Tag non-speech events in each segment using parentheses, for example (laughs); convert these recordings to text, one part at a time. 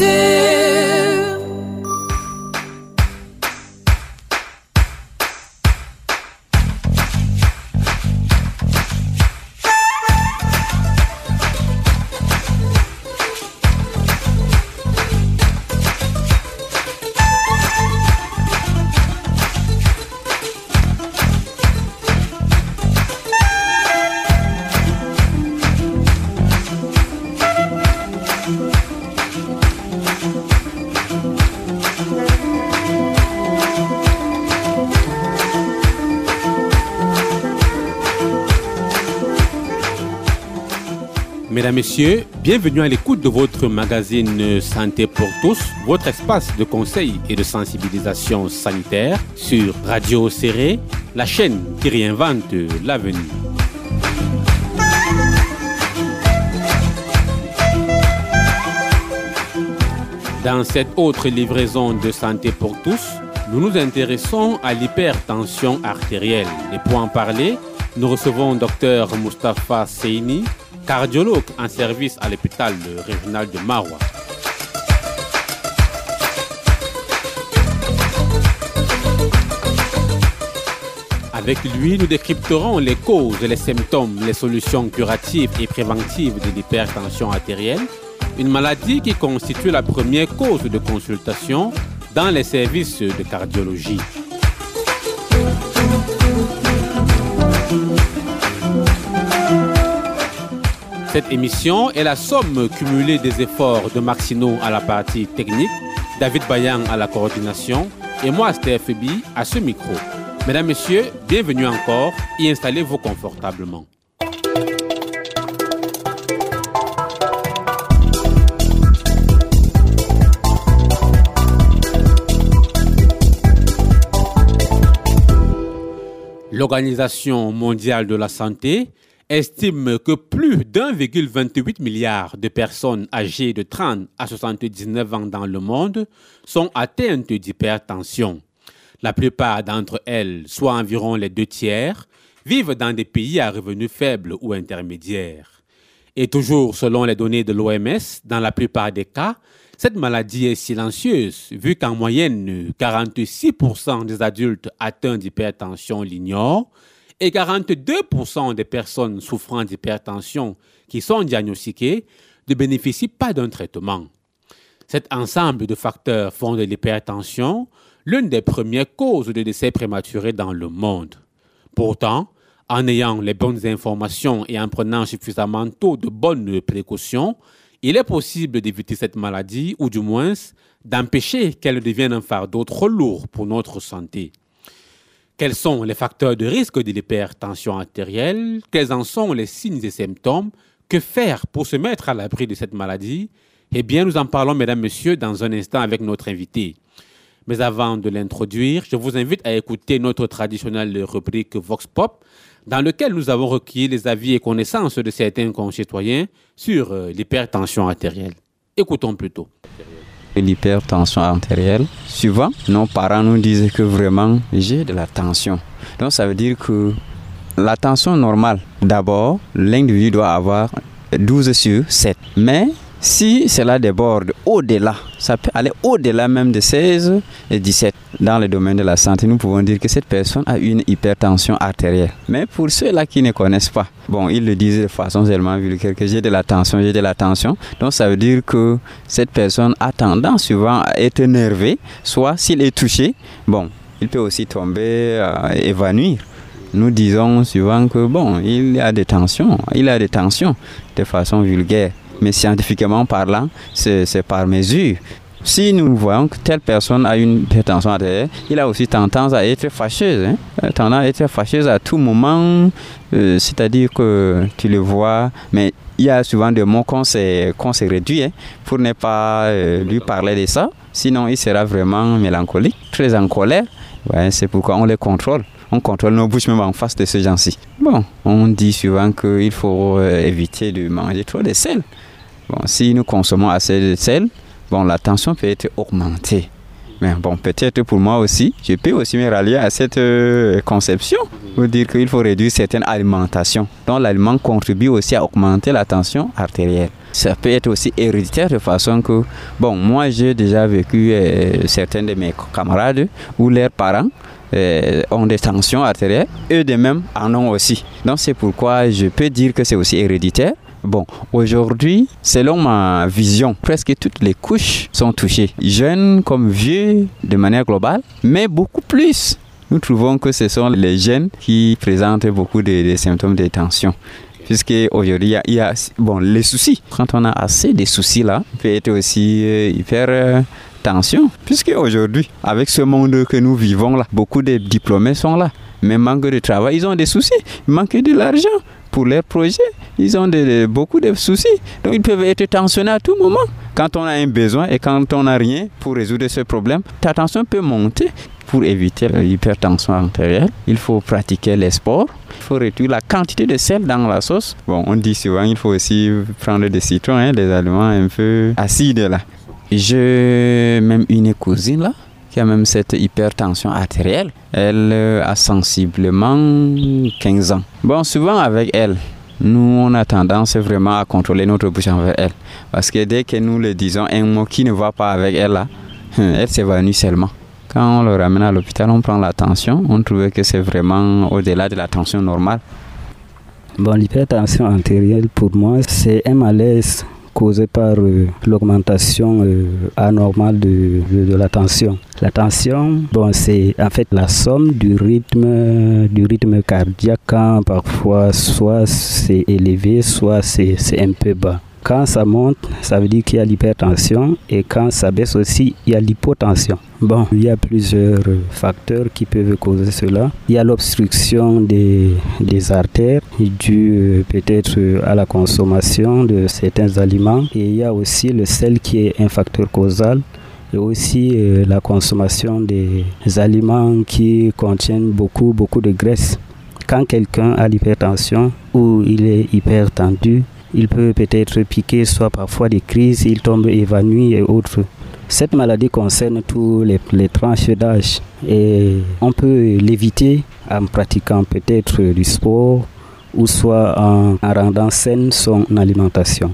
to Messieurs, bienvenue à l'écoute de votre magazine Santé pour tous, votre espace de conseil et de sensibilisation sanitaire sur Radio Serré, la chaîne qui réinvente l'avenir. Dans cette autre livraison de Santé pour tous, nous nous intéressons à l'hypertension artérielle. Et pour en parler, nous recevons Dr Mustapha Seini, cardiologue en service à l'hôpital régional de Marwa. Avec lui, nous décrypterons les causes, les symptômes, les solutions curatives et préventives de l'hypertension artérielle, une maladie qui constitue la première cause de consultation dans les services de cardiologie. Cette émission est la somme cumulée des efforts de Maxino à la partie technique, David Bayan à la coordination et moi, Steph à ce micro. Mesdames, Messieurs, bienvenue encore et installez-vous confortablement. L'Organisation mondiale de la santé estime que plus d'1,28 milliard de personnes âgées de 30 à 79 ans dans le monde sont atteintes d'hypertension. La plupart d'entre elles, soit environ les deux tiers, vivent dans des pays à revenus faibles ou intermédiaires. Et toujours selon les données de l'OMS, dans la plupart des cas, cette maladie est silencieuse, vu qu'en moyenne, 46% des adultes atteints d'hypertension l'ignorent et 42% des personnes souffrant d'hypertension qui sont diagnostiquées ne bénéficient pas d'un traitement. Cet ensemble de facteurs font de l'hypertension l'une des premières causes de décès prématurés dans le monde. Pourtant, en ayant les bonnes informations et en prenant suffisamment tôt de bonnes précautions, il est possible d'éviter cette maladie ou du moins d'empêcher qu'elle devienne un fardeau trop lourd pour notre santé. Quels sont les facteurs de risque de l'hypertension artérielle? Quels en sont les signes et symptômes? Que faire pour se mettre à l'abri de cette maladie? Eh bien, nous en parlons, mesdames, messieurs, dans un instant avec notre invité. Mais avant de l'introduire, je vous invite à écouter notre traditionnelle rubrique Vox Pop, dans lequel nous avons recueilli les avis et connaissances de certains concitoyens sur euh, l'hypertension artérielle. Écoutons plutôt l'hypertension artérielle. Souvent, nos parents nous disent que vraiment, j'ai de la tension. Donc, ça veut dire que la tension normale, d'abord, l'individu doit avoir 12 sur 7. Mais si cela déborde au-delà, ça peut aller au-delà même de 16 et 17 dans le domaine de la santé, nous pouvons dire que cette personne a une hypertension artérielle. Mais pour ceux-là qui ne connaissent pas, bon, ils le disent de façon seulement vulgaire que j'ai de la tension, j'ai de la tension. Donc ça veut dire que cette personne a tendance souvent à être énervée, soit s'il est touché, bon, il peut aussi tomber, euh, évanouir nous disons souvent que bon, il a des tensions, il a des tensions de façon vulgaire mais scientifiquement parlant, c'est par mesure. Si nous voyons que telle personne a une hypertension artérielle, il a aussi tendance à être fâcheuse, hein? Euh, tendance à être fâcheuse à tout moment, euh, c'est-à-dire que tu le vois, mais il y a souvent des mots qu'on s'est réduit hein, pour ne pas euh, lui parler de ça, sinon il sera vraiment mélancolique, très en colère. C'est pourquoi on les contrôle on contrôle nos bouches même en face de ces gens-ci. Bon, on dit souvent qu'il faut éviter de manger trop de sel si nous consommons assez de sel, bon, la tension peut être augmentée. Mais bon, peut-être pour moi aussi, je peux aussi me rallier à cette euh, conception pour dire qu'il faut réduire certaines alimentations. Donc l'aliment contribue aussi à augmenter la tension artérielle. Ça peut être aussi héréditaire de façon que, bon, moi j'ai déjà vécu euh, certains de mes camarades où leurs parents euh, ont des tensions artérielles, eux de même en ont aussi. Donc c'est pourquoi je peux dire que c'est aussi héréditaire. Bon, aujourd'hui, selon ma vision, presque toutes les couches sont touchées, jeunes comme vieux de manière globale, mais beaucoup plus. Nous trouvons que ce sont les jeunes qui présentent beaucoup de, symptômes de tension puisque aujourd'hui il y, a, bon les soucis. Quand on a assez de soucis là, il peut être aussi euh, hyper euh, tension, puisque aujourd'hui avec ce monde que nous vivons là, beaucoup de diplômés sont là, mais manque de travail, ils ont des soucis, manque de l'argent pour leurs projets, ils ont beaucoup de soucis. Donc ils peuvent être tensionnés à tout moment. Quand on a un besoin et quand on n'a rien pour résoudre ce problème, ta tension peut monter. Pour éviter l'hypertension artérielle, il faut pratiquer les sports. Il faut réduire la quantité de sel dans la sauce. Bon, on dit souvent il faut aussi prendre des citrons, hein, des aliments un peu acides là. J'ai même une cousine là qui a même cette hypertension artérielle. Elle euh, a sensiblement 15 ans. Bon, souvent avec elle, nous, on a tendance vraiment à contrôler notre bouche envers elle. Parce que dès que nous le disons un mot qui ne va pas avec elle, là, (laughs) elle s'évanouit seulement. Quand on le ramène à l'hôpital, on prend la tension. On trouve que c'est vraiment au-delà de la tension normale. Bon, l'hypertension artérielle, pour moi, c'est un malaise causé par euh, l'augmentation euh, anormale de, de, la tension. La tension, bon, c'est en fait la somme du rythme, du rythme cardiaque quand parfois soit c'est élevé, soit c'est un peu bas. Quand ça monte, ça veut dire qu'il y a l'hypertension et quand ça baisse aussi, il y a l'hypotension. Bon, il y a plusieurs facteurs qui peuvent causer cela. Il y a l'obstruction des, des, artères due peut-être à la consommation de certains aliments et il y a aussi le sel qui est un facteur causal et aussi euh, la consommation des aliments qui contiennent beaucoup beaucoup de graisse. Quand quelqu'un a l'hypertension ou il est hypertendu, il peut peut-être piquer, soit parfois des crises, il tombe évanoui et autres. Cette maladie concerne tous les, tranches d'âge et on peut l'éviter en pratiquant peut-être du sport ou soit en, rendant saine son alimentation.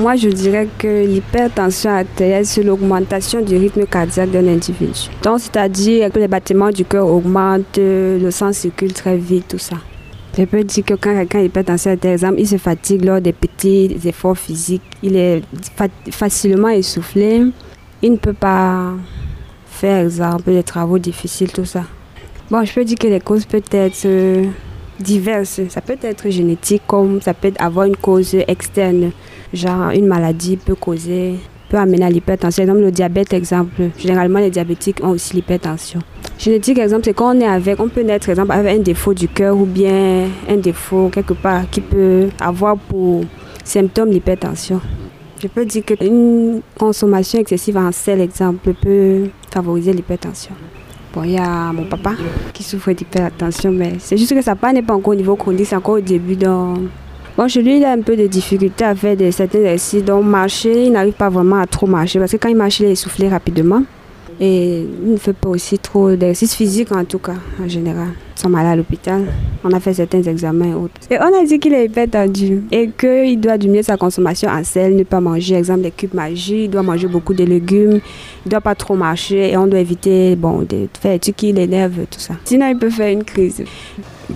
Moi, je dirais que l'hypertension artérielle, c'est l'augmentation du rythme cardiaque d'un individu. Donc, c'est-à-dire que les battements du cœur augmentent, le sang circule très vite, tout ça. Je peux dire que quand quelqu'un est hypertension exemple, il se fatigue lors des petits efforts physiques. Il est facilement essoufflé. Il ne peut pas faire, exemple, des travaux difficiles, tout ça. Bon, je peux dire que les causes peuvent être euh, diverses. Ça peut être génétique, comme ça peut avoir une cause externe. Genre, une maladie peut causer amener à l'hypertension. Exemple, le diabète, exemple. Généralement, les diabétiques ont aussi l'hypertension. Génétique, exemple, c'est quand on est avec, on peut naître, exemple, avec un défaut du cœur ou bien un défaut quelque part qui peut avoir pour symptôme l'hypertension. Je peux dire qu'une consommation excessive en sel, exemple, peut favoriser l'hypertension. Bon, il y a mon papa qui souffre d'hypertension, mais c'est juste que sa part n'est pas encore au niveau chronique, c'est encore au début. Donc, Bon, chez lui, il a un peu de difficulté à faire certains exercices. Donc, marcher, il n'arrive pas vraiment à trop marcher parce que quand il marche, il est essoufflé rapidement. Et il ne fait pas aussi trop d'exercices physiques, en tout cas, en général. Ils sont malades à l'hôpital. On a fait certains examens et autres. Et on a dit qu'il est hyper tendu et qu'il doit diminuer sa consommation en sel, ne pas manger, exemple, des cubes magiques. Il doit manger beaucoup de légumes. Il ne doit pas trop marcher et on doit éviter bon, de faire des trucs qui l'énervent, tout ça. Sinon, il peut faire une crise.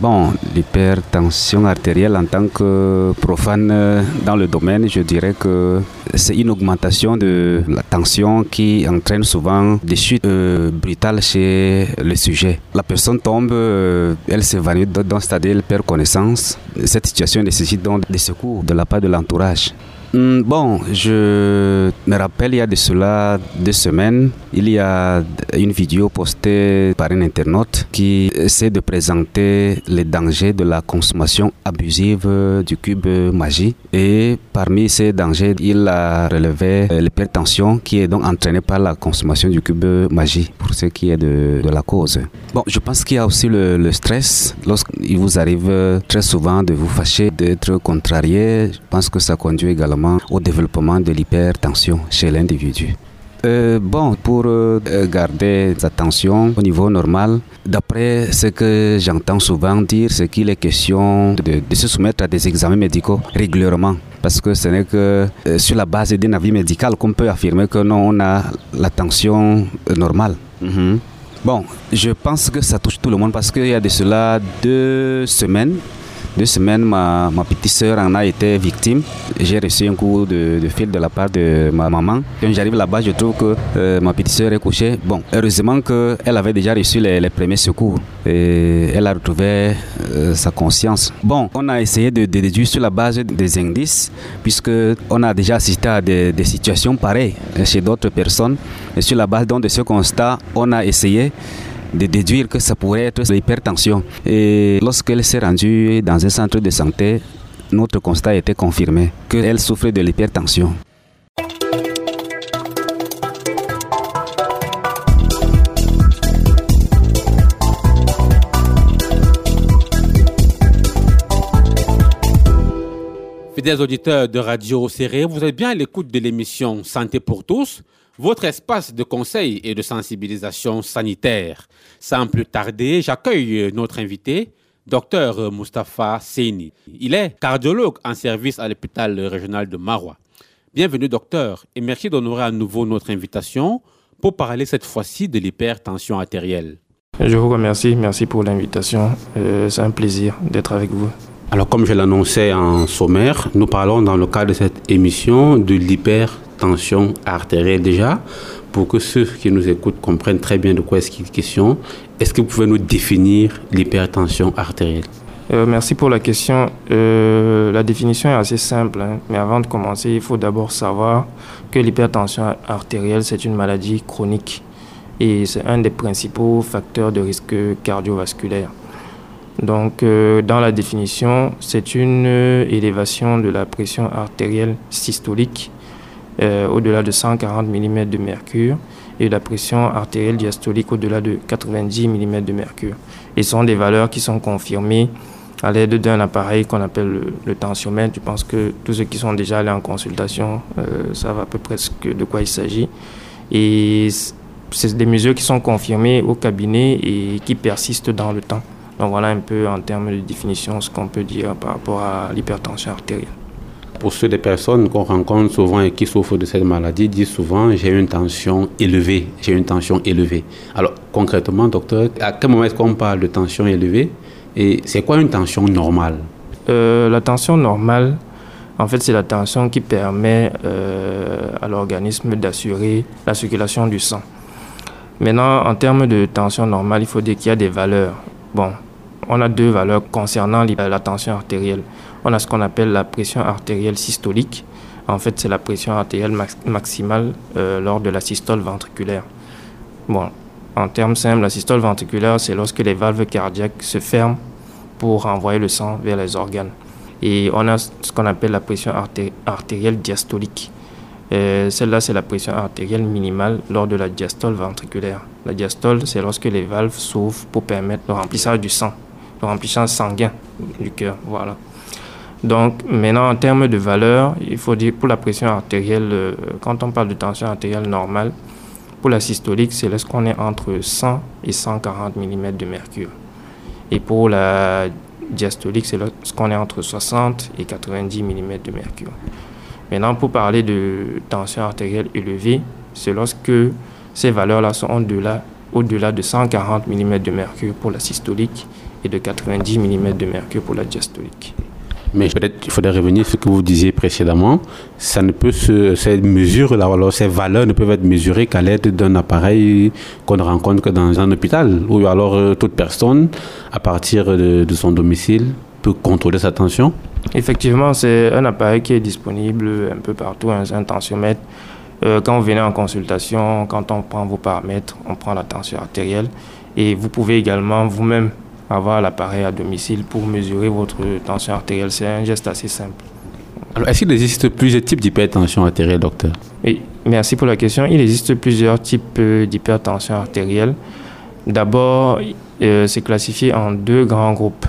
Bon, l'hypertension artérielle en tant que profane dans le domaine, je dirais que c'est une augmentation de la tension qui entraîne souvent des chutes euh, brutales chez le sujet. La personne tombe, euh, elle s'évanouit dans ce stade, elle perd connaissance. Cette situation nécessite donc des secours de la part de l'entourage. Hmm, bon, je me rappelle il y a de cela deux semaines, il y a une vidéo postée par un internaute qui essaie de présenter les dangers de la consommation abusive du cube magie. Et parmi ces dangers, il a relevé l'hypertension qui est donc entraînée par la consommation du cube magie, pour ce qui est de, la cause. Bon, je pense qu'il y a aussi le stress. Lorsqu'il vous arrive très souvent de vous fâcher, d'être contrarié, je pense que ça conduit également au développement de l'hypertension chez l'individu. Euh, bon, pour euh, garder sa tension au niveau normal, d'après ce que j'entends souvent dire, c'est qu'il est question de, se soumettre à des examens médicaux régulièrement. Parce que ce n'est que euh, sur la base d'un avis médical qu'on peut affirmer que non, on a la tension normale. Mhm. Bon, je pense que ça touche tout le monde parce qu'il y a de cela deux semaines, deux semaines, ma, petite sœur en a été victime. J'ai reçu un coup de, fil de la part de ma maman. Quand j'arrive là-bas, je trouve que euh, ma petite sœur est couchée. Bon, heureusement qu'elle avait déjà reçu les, premiers secours et elle a retrouvé euh, sa conscience. Bon, on a essayé de, déduire sur la base des indices, puisque on a déjà assisté à des, des situations pareilles chez d'autres personnes. Et sur la base donc, de ce constat, on a essayé de déduire que ça pourrait être l'hypertension. Et lorsqu'elle s'est rendue dans un centre de santé, notre constat été confirmé qu'elle souffrait de l'hypertension. Fidèles auditeurs de Radio Serré, vous êtes bien à l'écoute de l'émission Santé pour tous votre espace de conseil et de sensibilisation sanitaire. Sans plus tarder, j'accueille notre invité, Dr Mustapha Seini. Il est cardiologue en service à l'hôpital régional de Marois. Bienvenue docteur et merci d'honorer à nouveau notre invitation pour parler cette fois-ci de l'hypertension artérielle. Je vous remercie, merci pour l'invitation. Euh, c'est un plaisir d'être avec vous. Alors comme je l'annonçais en sommaire, nous parlons dans le cadre de cette émission de l'hypertension tension artérielle déjà, pour que ceux qui nous écoutent comprennent très bien de quoi est-ce qu'il est question. Est-ce que vous pouvez nous définir l'hypertension artérielle? Euh, merci pour la question. Euh, la définition est assez simple, hein. mais avant de commencer, il faut d'abord savoir que l'hypertension artérielle, c'est une maladie chronique et c'est un des principaux facteurs de risque cardiovasculaire. Donc, euh, dans la définition, c'est une élévation de la pression artérielle systolique euh, au-delà de 140 mm de mercure et la pression artérielle diastolique au-delà de 90 mm de mercure. Et ce sont des valeurs qui sont confirmées à l'aide d'un appareil qu'on appelle le, tensiomètre. Je pense que tous ceux qui sont déjà allés en consultation euh, savent à peu près de quoi il s'agit. Et c'est des mesures qui sont confirmées au cabinet et qui persistent dans le temps. Donc voilà un peu en termes de définition ce qu'on peut dire par rapport à l'hypertension artérielle pour ceux des personnes qu'on rencontre souvent et qui souffrent de cette maladie disent souvent j'ai une tension élevée, j'ai une tension élevée. Alors concrètement, docteur, à quel moment est-ce qu'on parle de tension élevée et c'est quoi une tension normale? Euh, La tension normale, en fait, c'est la tension qui permet euh, à l'organisme d'assurer la circulation du sang. Maintenant, en termes de tension normale, il faut dire qu'il y a des valeurs. Bon, on a deux valeurs concernant la tension artérielle on a ce qu'on appelle la pression artérielle systolique. En fait, c'est la pression artérielle maximale euh, lors de la systole ventriculaire. Bon, en termes simples, la systole ventriculaire, c'est lorsque les valves cardiaques se ferment pour envoyer le sang vers les organes. Et on a ce qu'on appelle la pression artérielle diastolique. Euh, celle-là, c'est la pression artérielle minimale lors de la diastole ventriculaire. La diastole, c'est lorsque les valves s'ouvrent pour permettre le remplissage du sang, le remplissage sanguin du cœur. Voilà. Donc maintenant, en termes de valeur, il faut dire pour la pression artérielle, euh, quand on parle de tension artérielle normale, pour la systolique, c'est lorsqu'on est entre 100 et 140 mm de mercure. Et pour la diastolique, c'est lorsqu'on est entre 60 et 90 mm de mercure. Maintenant, pour parler de tension artérielle élevée, c'est lorsque ces valeurs-là sont au-delà, au-delà de 140 mm de mercure pour la systolique et de 90 mm de mercure pour la diastolique. Mais peut-être qu'il faudrait revenir sur ce que vous disiez précédemment. Ça ne peut se, ces mesures, alors ces valeurs ne peuvent être mesurées qu'à l'aide d'un appareil qu'on ne rencontre que dans un hôpital, ou alors euh, toute personne, à partir de, son domicile, peut contrôler sa tension. Effectivement, c'est un appareil qui est disponible un peu partout, un, un tensiomètre. Euh, quand vous venez en consultation, quand on prend vos paramètres, on prend la tension artérielle. Et vous pouvez également vous-même avoir l'appareil à domicile pour mesurer votre tension artérielle. C'est un geste assez simple. Alors, est-ce qu'il existe plusieurs types d'hypertension artérielle, docteur? Oui, merci pour la question. Il existe plusieurs types euh, d'hypertension artérielle. D'abord, euh, c'est classifié en deux grands groupes.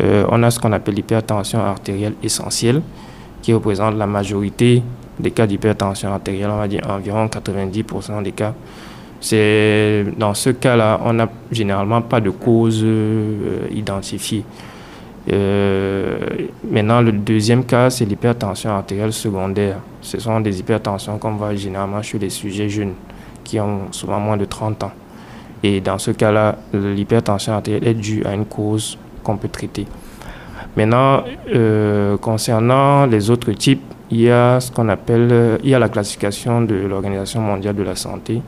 Euh, on a ce qu'on appelle l'hypertension artérielle essentielle, qui représente la majorité des cas d'hypertension artérielle, on va dire environ 90% des cas. C'est dans ce cas-là, on n'a généralement pas de cause euh, identifiée. Euh, maintenant, le deuxième cas, c'est l'hypertension artérielle secondaire. Ce sont des hypertensions qu'on voit généralement chez les sujets jeunes qui ont souvent moins de 30 ans. Et dans ce cas-là, l'hypertension artérielle est due à une cause qu'on peut traiter. Maintenant, euh, concernant les autres types, il y a ce qu'on appelle, il y a la classification de l'Organisation mondiale de la santé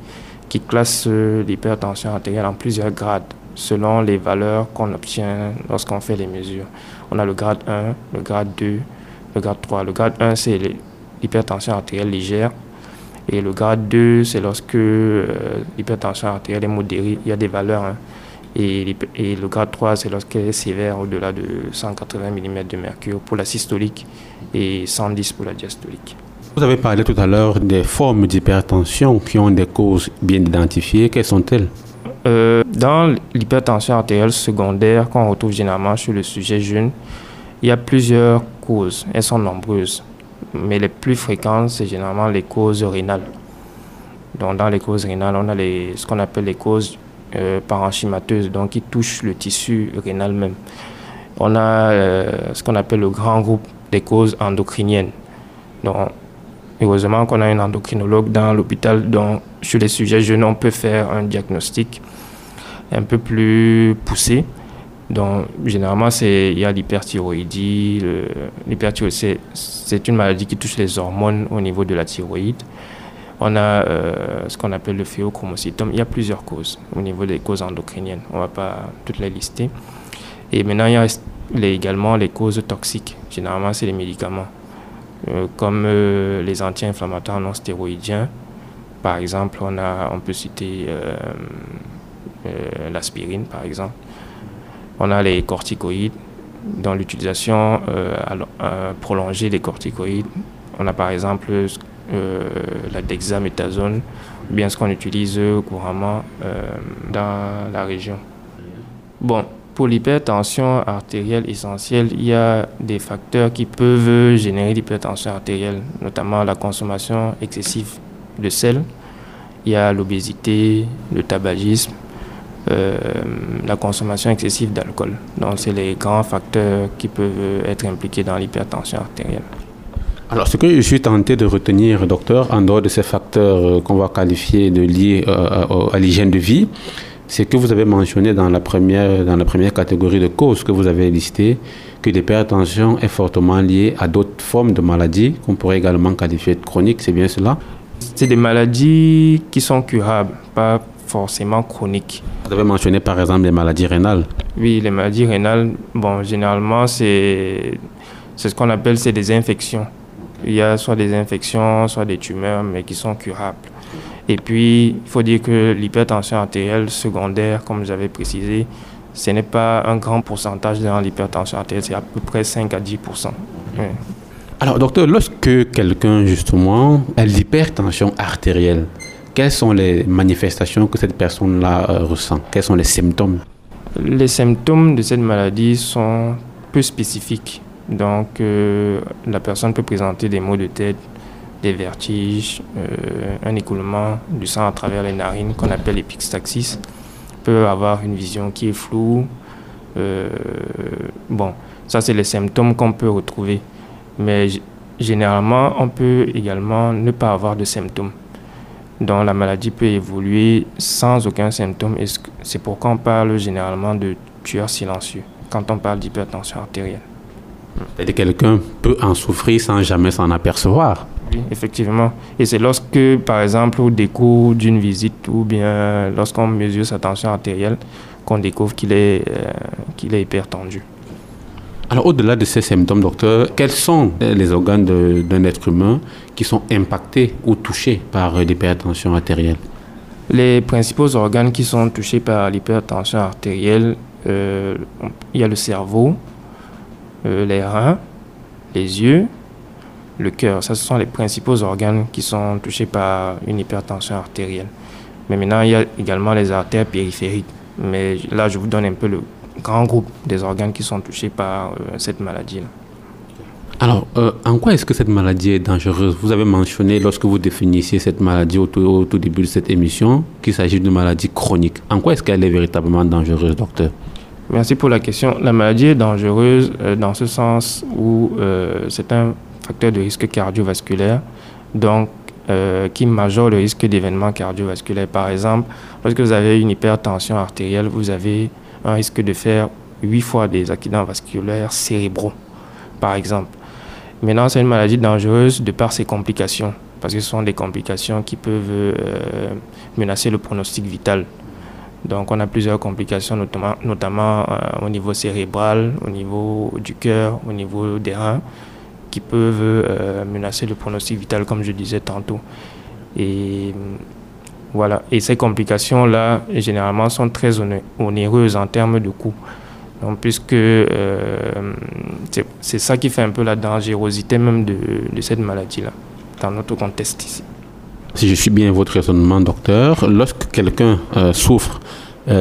qui classe euh, l'hypertension artérielle en plusieurs grades selon les valeurs qu'on obtient lorsqu'on fait les mesures. On a le grade 1, le grade 2, le grade 3. Le grade 1, c'est l'hypertension artérielle légère. Et le grade 2, c'est lorsque euh, l'hypertension artérielle est modérée, il y a des valeurs. Hein. Et, le grade 3, c'est lorsqu'elle est sévère au-delà de 180 mm de mercure pour la systolique et 110 pour la diastolique. Vous avez parlé tout à l'heure des formes d'hypertension qui ont des causes bien identifiées. Quelles sont-elles? Euh, Dans l'hypertension artérielle secondaire qu'on retrouve généralement sur le sujet jeune, il y a plusieurs causes. Elles sont nombreuses. Mais les plus fréquentes, c'est généralement les causes rénales. Donc, dans les causes rénales, on a ce qu'on appelle les causes euh, parenchymateuses, donc qui touchent le tissu rénal même. On a euh, ce qu'on appelle le grand groupe des causes endocriniennes. Donc, Heureusement qu'on a un endocrinologue dans l'hôpital, donc sur les sujets jeunes, on peut faire un diagnostic un peu plus poussé. Donc, généralement, il y a l'hyperthyroïdie. L'hyperthyroïdie, c'est une maladie qui touche les hormones au niveau de la thyroïde. On a euh, ce qu'on appelle le phéochromocytome. Il y a plusieurs causes au niveau des causes endocriniennes. On ne va pas toutes les lister. Et maintenant, il y a également les causes toxiques. Généralement, c'est les médicaments. Euh, comme euh, les anti-inflammatoires non stéroïdiens. Par exemple, on, a, on peut citer euh, l'aspirine, par exemple. On a les corticoïdes, dans l'utilisation prolongée des corticoïdes. On a par exemple la dexaméthasone, bien ce qu'on utilise couramment dans la région. Bon, pour l'hypertension artérielle essentielle, il y a des facteurs qui peuvent générer l'hypertension artérielle, notamment la consommation excessive de sel. Il y a l'obésité, le tabagisme, euh, la consommation excessive d'alcool. Donc, c'est les grands facteurs qui peuvent être impliqués dans l'hypertension artérielle. Alors, ce que je suis tenté de retenir, docteur, en dehors de ces facteurs euh, qu'on va qualifier de liés euh, à l'hygiène de vie, c'est que vous avez mentionné dans la première, dans la première catégorie de causes que vous avez listées que l'hypertension est fortement liée à d'autres formes de maladies qu'on pourrait également qualifier de chroniques, c'est bien cela? C'est des maladies qui sont curables, pas forcément chroniques. Vous avez mentionné par exemple les maladies rénales Oui, les maladies rénales, bon, généralement, c'est ce qu'on appelle c'est des infections. Il y a soit des infections, soit des tumeurs, mais qui sont curables. Et puis, il faut dire que l'hypertension artérielle secondaire, comme j'avais précisé, ce n'est pas un grand pourcentage dans l'hypertension artérielle, c'est à peu près 5 à 10% Alors, docteur, lorsque quelqu'un, justement, a l'hypertension artérielle, quelles sont les manifestations que cette personne-là euh, ressent? Quels sont les symptômes? Les symptômes de cette maladie sont peu spécifiques. Donc, euh, la personne peut présenter des maux de tête, des vertiges, euh, un écoulement du sang à travers les narines qu'on appelle l'épistaxis, peut avoir une vision qui est floue. Euh, bon, ça c'est les symptômes qu'on peut retrouver. Mais généralement, on peut également ne pas avoir de symptômes. Donc la maladie peut évoluer sans aucun symptôme c'est pourquoi on parle généralement de tueur silencieux quand on parle d'hypertension artérielle. Et quelqu'un peut en souffrir sans jamais s'en apercevoir. Oui, effectivement. Et c'est lorsque, par exemple, au décours d'une visite ou bien lorsqu'on mesure sa tension artérielle, qu'on découvre qu'il est, euh, qu'il est hypertendu. Alors, au-delà de ces symptômes, docteur, quels sont les organes d'un être humain qui sont impactés ou touchés par l'hypertension artérielle? Les principaux organes qui sont touchés par l'hypertension artérielle, euh, il y a le cerveau, euh, les reins, les yeux, le cœur. Ça, ce sont les principaux organes qui sont touchés par une hypertension artérielle. Mais maintenant, il y a également les artères périphériques. Mais là, je vous donne un peu le grand groupe des organes qui sont touchés par euh, cette maladie. -là. Alors, euh, en quoi est-ce que cette maladie est dangereuse? Vous avez mentionné lorsque vous définissiez cette maladie au tout, début de cette émission qu'il s'agit d'une maladie chronique. En quoi est-ce qu'elle est véritablement dangereuse, docteur? Merci pour la question. La maladie est dangereuse euh, dans ce sens où euh, c'est un facteur de risque cardiovasculaire, donc qui majore le risque d'événements cardiovasculaires. Par exemple, lorsque vous avez une hypertension artérielle, vous avez un risque de faire 8 fois des accidents vasculaires cérébraux, par exemple. Maintenant, c'est une maladie dangereuse de par ses complications, parce que ce sont des complications qui peuvent euh, menacer le pronostic vital. Donc, on a plusieurs complications, notamment, notamment euh, au niveau cérébral, au niveau du cœur, au niveau des reins, qui peuvent euh, menacer le pronostic vital, comme je disais tantôt. Et voilà. Et ces complications-là, généralement, sont très onéreuses en termes de coûts. Donc, puisque euh, c'est ça qui fait un peu la dangerosité même de, cette maladie-là, dans notre contexte ici. Si je suis bien votre raisonnement, docteur, lorsque quelqu'un euh, souffre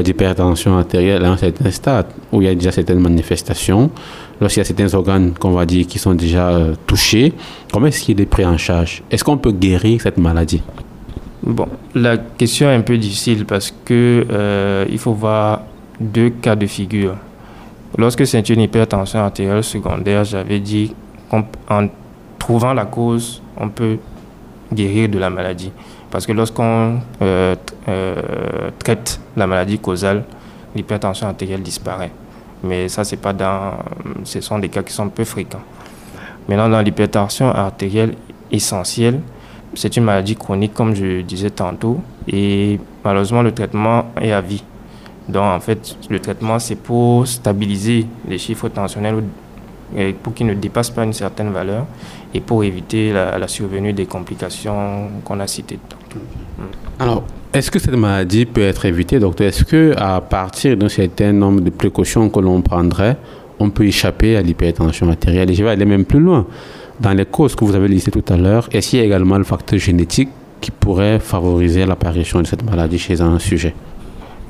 d'hypertension artérielle à un certain stade, où il y a déjà certaines manifestations, lorsqu'il y a certains organes qu'on va dire qui sont déjà touchés, comment est-ce qu'il est pris en charge? Est-ce qu'on peut guérir cette maladie? Bon, la question est un peu difficile parce que il faut voir deux cas de figure. Lorsque c'est une hypertension artérielle secondaire, j'avais dit qu'en trouvant la cause, on peut guérir de la maladie. Parce que lorsqu'on euh, euh, traite la maladie causale, l'hypertension artérielle disparaît. Mais ça, c'est pas dans, ce sont des cas qui sont peu fréquents. Maintenant, dans l'hypertension artérielle essentielle, c'est une maladie chronique, comme je disais tantôt, et malheureusement, le traitement est à vie. Donc, en fait, le traitement, c'est pour stabiliser les chiffres tensionnels pour qu'ils ne dépassent pas une certaine valeur et pour éviter la, survenue des complications qu'on a citées. Alors, est-ce que cette maladie peut être évitée, docteur? Est-ce qu'à partir d'un certain nombre de précautions que l'on prendrait, on peut échapper à l'hypertension artérielle? Et je vais aller même plus loin. Dans les causes que vous avez listées tout à l'heure, est-ce qu'il y a également le facteur génétique qui pourrait favoriser l'apparition de cette maladie chez un sujet?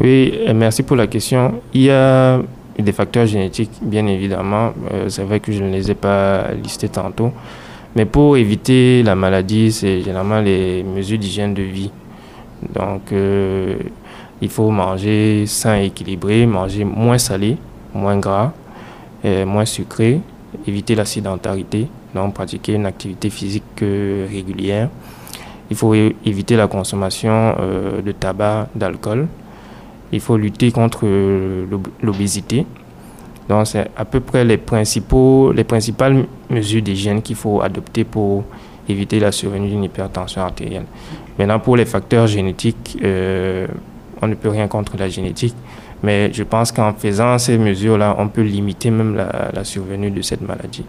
Oui, merci pour la question. Il y a des facteurs génétiques, bien évidemment. Euh, c'est vrai que je ne les ai pas listés tantôt. Mais pour éviter la maladie, c'est généralement les mesures d'hygiène de vie. Donc, euh, il faut manger sain et équilibré, manger moins salé, moins gras, et moins sucré, éviter la sédentarité, donc pratiquer une activité physique euh, régulière. Il faut éviter la consommation de tabac, d'alcool il faut lutter contre euh, l'obésité. Donc, c'est à peu près les, principaux, les principales mesures d'hygiène qu'il faut adopter pour éviter la survenue d'une hypertension artérielle. Maintenant, pour les facteurs génétiques, euh, on ne peut rien contre la génétique, mais je pense qu'en faisant ces mesures-là, on peut limiter même la, survenue de cette maladie.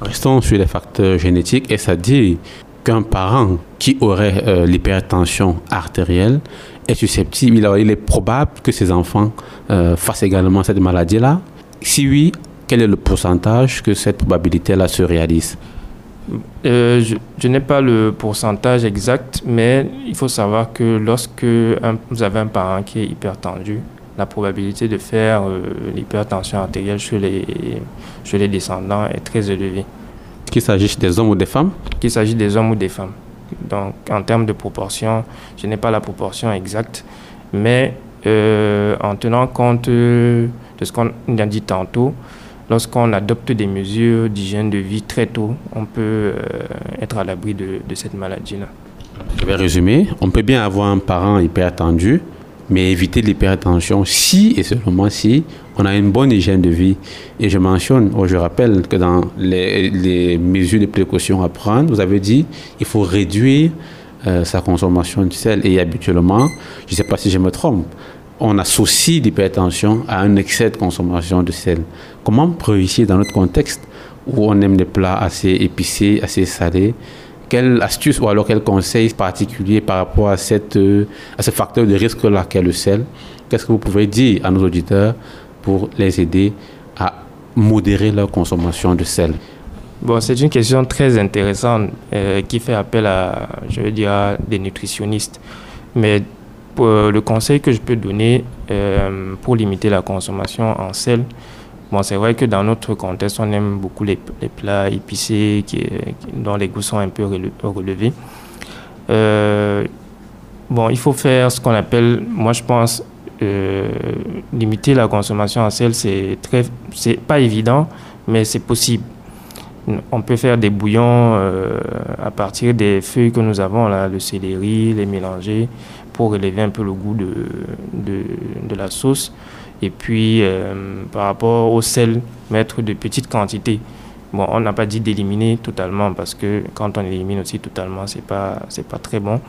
Restons sur les facteurs génétiques et ça dit qu'un parent qui aurait euh, l'hypertension artérielle est susceptible, il, est probable que ses enfants euh, fassent également cette maladie-là Si oui, quel est le pourcentage que cette probabilité-là se réalise? Euh, je, n'ai pas le pourcentage exact, mais il faut savoir que lorsque vous avez un parent qui est hypertendu, la probabilité de faire euh, l'hypertension artérielle chez les, chez les descendants est très élevée. Qu'il s'agisse des hommes ou des femmes? Qu'il s'agisse des hommes ou des femmes. Donc, en termes de proportion, je n'ai pas la proportion exacte, mais euh, en tenant compte de ce qu'on a dit tantôt, lorsqu'on adopte des mesures d'hygiène de vie très tôt, on peut euh, être à l'abri de, cette maladie-là. Je vais résumer. On peut bien avoir un parent hypertendu, mais éviter l'hypertension si et seulement si on a une bonne hygiène de vie. Et je mentionne, ou je rappelle que dans les, mesures de précaution à prendre, vous avez dit il faut réduire euh, sa consommation de sel. Et habituellement, je ne sais pas si je me trompe, on associe l'hypertension à un excès de consommation de sel. Comment réussir dans notre contexte où on aime des plats assez épicés, assez salés? Quelle astuce ou alors quel conseil particulier par rapport à, cette, euh, à ce facteur de risque-là qu'est le sel? Qu'est-ce que vous pouvez dire à nos auditeurs pour les aider à modérer leur consommation de sel? Bon, c'est une question très intéressante euh, qui fait appel à, je veux dire, des nutritionnistes. Mais le conseil que je peux donner euh, pour limiter la consommation en sel, Bon, c'est vrai que dans notre contexte, on aime beaucoup les, plats épicés qui, dont les goûts sont un peu relevés. Euh, bon, il faut faire ce qu'on appelle, moi je pense, euh, limiter la consommation en sel, c'est très, c'est pas évident, mais c'est possible. On peut faire des bouillons euh, à partir des feuilles que nous avons là, le céleri, les mélanger pour élever un peu le goût de, de, la sauce. Et puis, euh, par rapport au sel, mettre de petites quantités. Bon, on n'a pas dit d'éliminer totalement parce que quand on élimine aussi totalement, c'est pas pas très bon.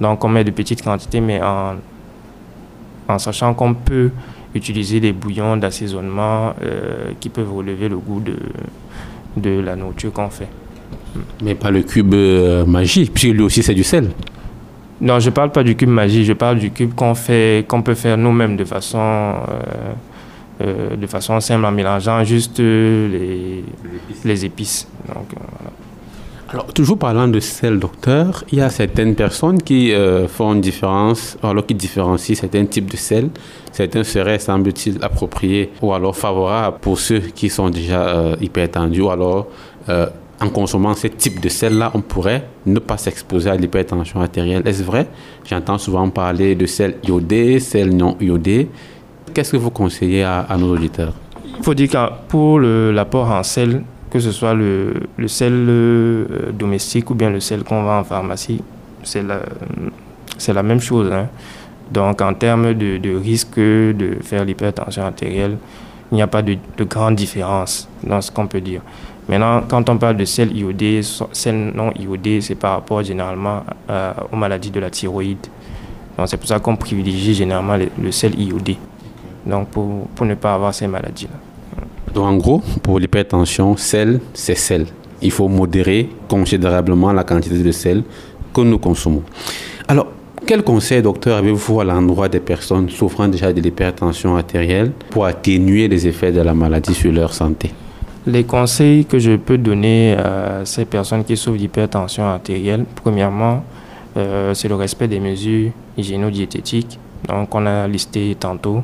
Donc, on met de petites quantités, mais en, en sachant qu'on peut utiliser des bouillons d'assaisonnement euh, qui peuvent relever le goût de, de la nourriture qu'on fait. Mais pas le cube euh, magique, puisque lui aussi c'est du sel. Non, je ne parle pas du cube magique, je parle du cube qu'on fait, qu'on peut faire nous-mêmes de façon, euh, euh, de façon simple en mélangeant juste les, les épices. Donc, voilà. Alors, toujours parlant de sel, docteur, il y a certaines personnes qui font une différence, alors qui différencient certains types de sel. Certains seraient, semble-t-il, appropriés ou alors favorables pour ceux qui sont déjà hyper tendus ou alors en consommant ce type de sel-là, on pourrait ne pas s'exposer à l'hypertension artérielle. Est-ce vrai? J'entends souvent parler de sel iodé, sel non iodé. Qu'est-ce que vous conseillez à, nos auditeurs? Il faut dire que pour l'apport en sel, que ce soit le, sel euh, domestique ou bien le sel qu'on vend en pharmacie, c'est la, même chose. Hein. Donc en termes de, risque de faire l'hypertension artérielle, il n'y a pas de, de grande différence dans ce qu'on peut dire. Maintenant, quand on parle de sel iodé, sel non iodé, c'est par rapport généralement euh, aux maladies de la thyroïde. Donc c'est pour ça qu'on privilégie généralement le, sel iodé. Donc pour, pour ne pas avoir ces maladies-là. Donc en gros, pour l'hypertension, sel, c'est sel. Il faut modérer considérablement la quantité de sel que nous consommons. Alors, quel conseil, docteur, avez-vous à l'endroit des personnes souffrant déjà de l'hypertension artérielle pour atténuer les effets de la maladie sur leur santé? Les conseils que je peux donner à ces personnes qui souffrent d'hypertension artérielle, premièrement, euh, c'est le respect des mesures hygiéno-diététiques. Donc, on a listé tantôt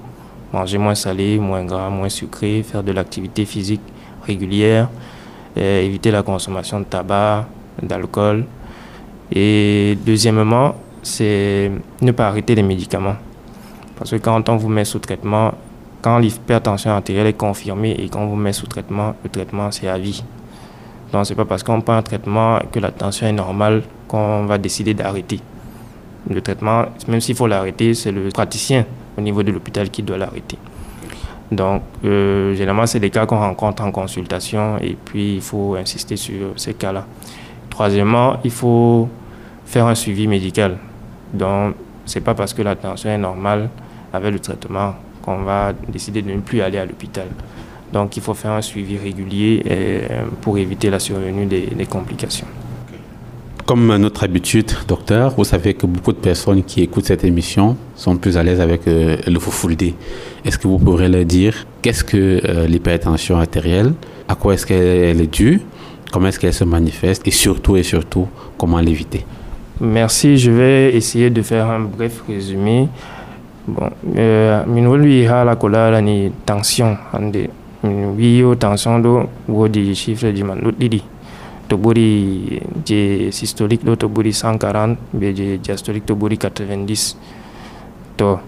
manger moins salé, moins gras, moins sucré, faire de l'activité physique régulière, éviter la consommation de tabac, d'alcool. Et deuxièmement, c'est ne pas arrêter les médicaments. Parce que quand on vous met sous traitement, quand l'hypertension artérielle est confirmée et qu'on vous met sous traitement, le traitement c'est à vie. Donc c'est pas parce qu'on prend un traitement que la tension est normale qu'on va décider d'arrêter. Le traitement, même s'il faut l'arrêter, c'est le praticien au niveau de l'hôpital qui doit l'arrêter. Donc, euh, généralement, c'est des cas qu'on rencontre en consultation et puis il faut insister sur ces cas-là. Troisièmement, il faut faire un suivi médical. Donc, c'est pas parce que la tension est normale avec le traitement on va décider de ne plus aller à l'hôpital. Donc il faut faire un suivi régulier euh, pour éviter la survenue des, complications. Comme notre habitude, docteur, vous savez que beaucoup de personnes qui écoutent cette émission sont plus à l'aise avec euh, le full Est-ce que vous pourrez leur dire qu'est-ce que euh, l'hypertension artérielle, à quoi est-ce qu'elle est due, comment est-ce qu'elle se manifeste? Et surtout et surtout comment l'éviter? Merci, je vais essayer de faire un bref résumé. Bon eh, min wolwi haala ko larani tension hande. Min wi yo tension ɗo woodi chiffre ji man ɗuɗɗiɗi. To ɓuri je systolique ɗo to ɓuri 140 be je diastolique to ɓuri 90 to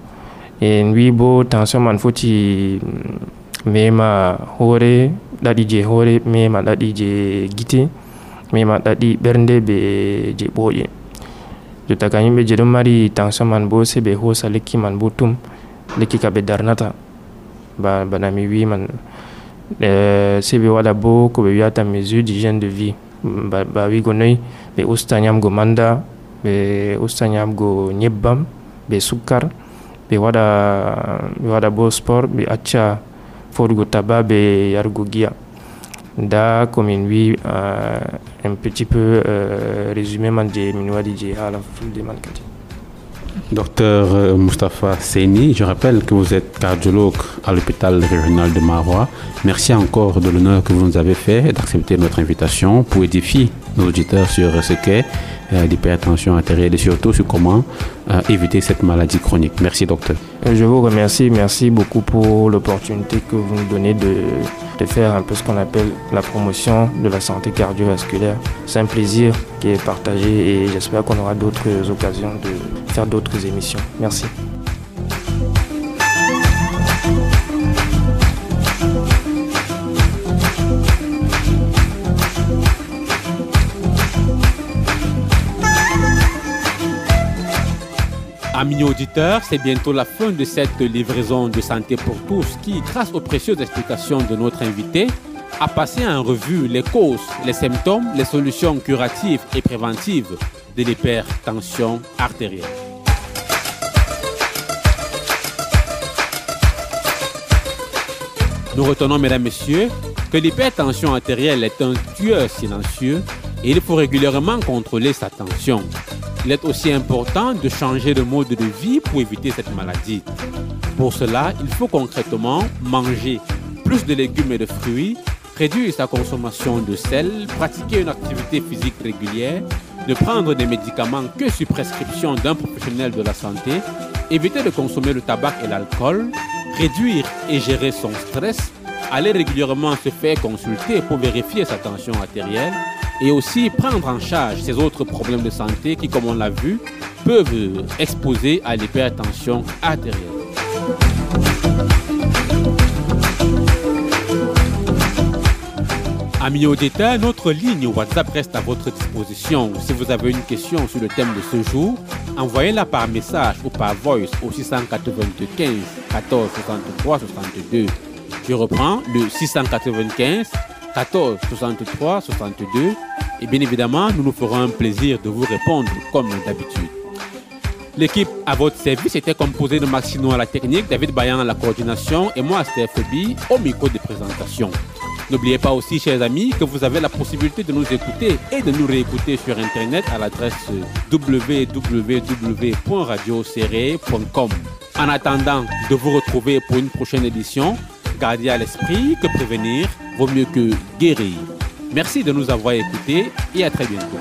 en wi bo tension man foti mema hoore ɗaɗi je hoore mema ɗaɗi je gite mema be je jotta ka yimɓe je ɗon mari tension man bo se ɓe hosa lekki man bo tum lekki ka ɓe darnata. Bana mi wi man. Se ɓe waɗa bo ko ɓe wiyata mesure d'hygiène de vie. Ba wigo noyi ɓe usta ñamgo manda ɓe usta ñamgo ñebbam ɓe sukkar ɓe waɗa ɓe waɗa bo sport ɓe acca foɗugo taba ɓe yarugo giya da komin wi uh, un petit peu uh, résumé man Docteur euh, Mustafa Seni, je rappelle que vous êtes cardiologue à l'hôpital régional de Marois. Merci encore de l'honneur que vous nous avez fait d'accepter notre invitation pour édifier nos auditeurs sur ce qu'est euh, l'hypertension artérielle et surtout sur comment euh, éviter cette maladie chronique. Merci docteur. Euh, je vous remercie, merci beaucoup pour l'opportunité que vous nous donnez de faire un peu ce qu'on appelle la promotion de la santé cardiovasculaire. C'est un plaisir qui est partagé et j'espère qu'on aura d'autres occasions de faire d'autres émissions. Merci. Amis auditeurs, c'est bientôt la fin de cette livraison de santé pour tous qui, grâce aux précieuses explications de notre invité, a passé en revue les causes, les symptômes, les solutions curatives et préventives de l'hypertension artérielle. Nous retenons, mesdames, messieurs, que l'hypertension artérielle est un tueur silencieux et il faut régulièrement contrôler sa tension. Il est aussi important de changer de mode de vie pour éviter cette maladie. Pour cela, il faut concrètement manger plus de légumes et de fruits, réduire sa consommation de sel, pratiquer une activité physique régulière, ne prendre des médicaments que sur prescription d'un professionnel de la santé, éviter de consommer le tabac et l'alcool, réduire et gérer son stress, aller régulièrement se faire consulter pour vérifier sa tension artérielle, et aussi prendre en charge ces autres problèmes de santé qui, comme on l'a vu, peuvent exposer à l'hypertension artérielle. Amis auditeurs, notre ligne WhatsApp reste à votre disposition. Si vous avez une question sur le thème de ce jour, envoyez-la par message ou par voice au 695 14 63 62. Je reprends le 695 14 63 62 et bien évidemment nous nous ferons un plaisir de vous répondre comme d'habitude. L'équipe à votre service était composée de Maxino à la technique, David Bayan à la coordination et moi Stéphanie au micro de présentation. N'oubliez pas aussi, chers amis, que vous avez la possibilité de nous écouter et de nous réécouter sur Internet à l'adresse www.radioserré.com. En attendant de vous retrouver pour une prochaine édition, gardez à l'esprit que prévenir vaut mieux que guérir. Merci de nous avoir écoutés et à très bientôt.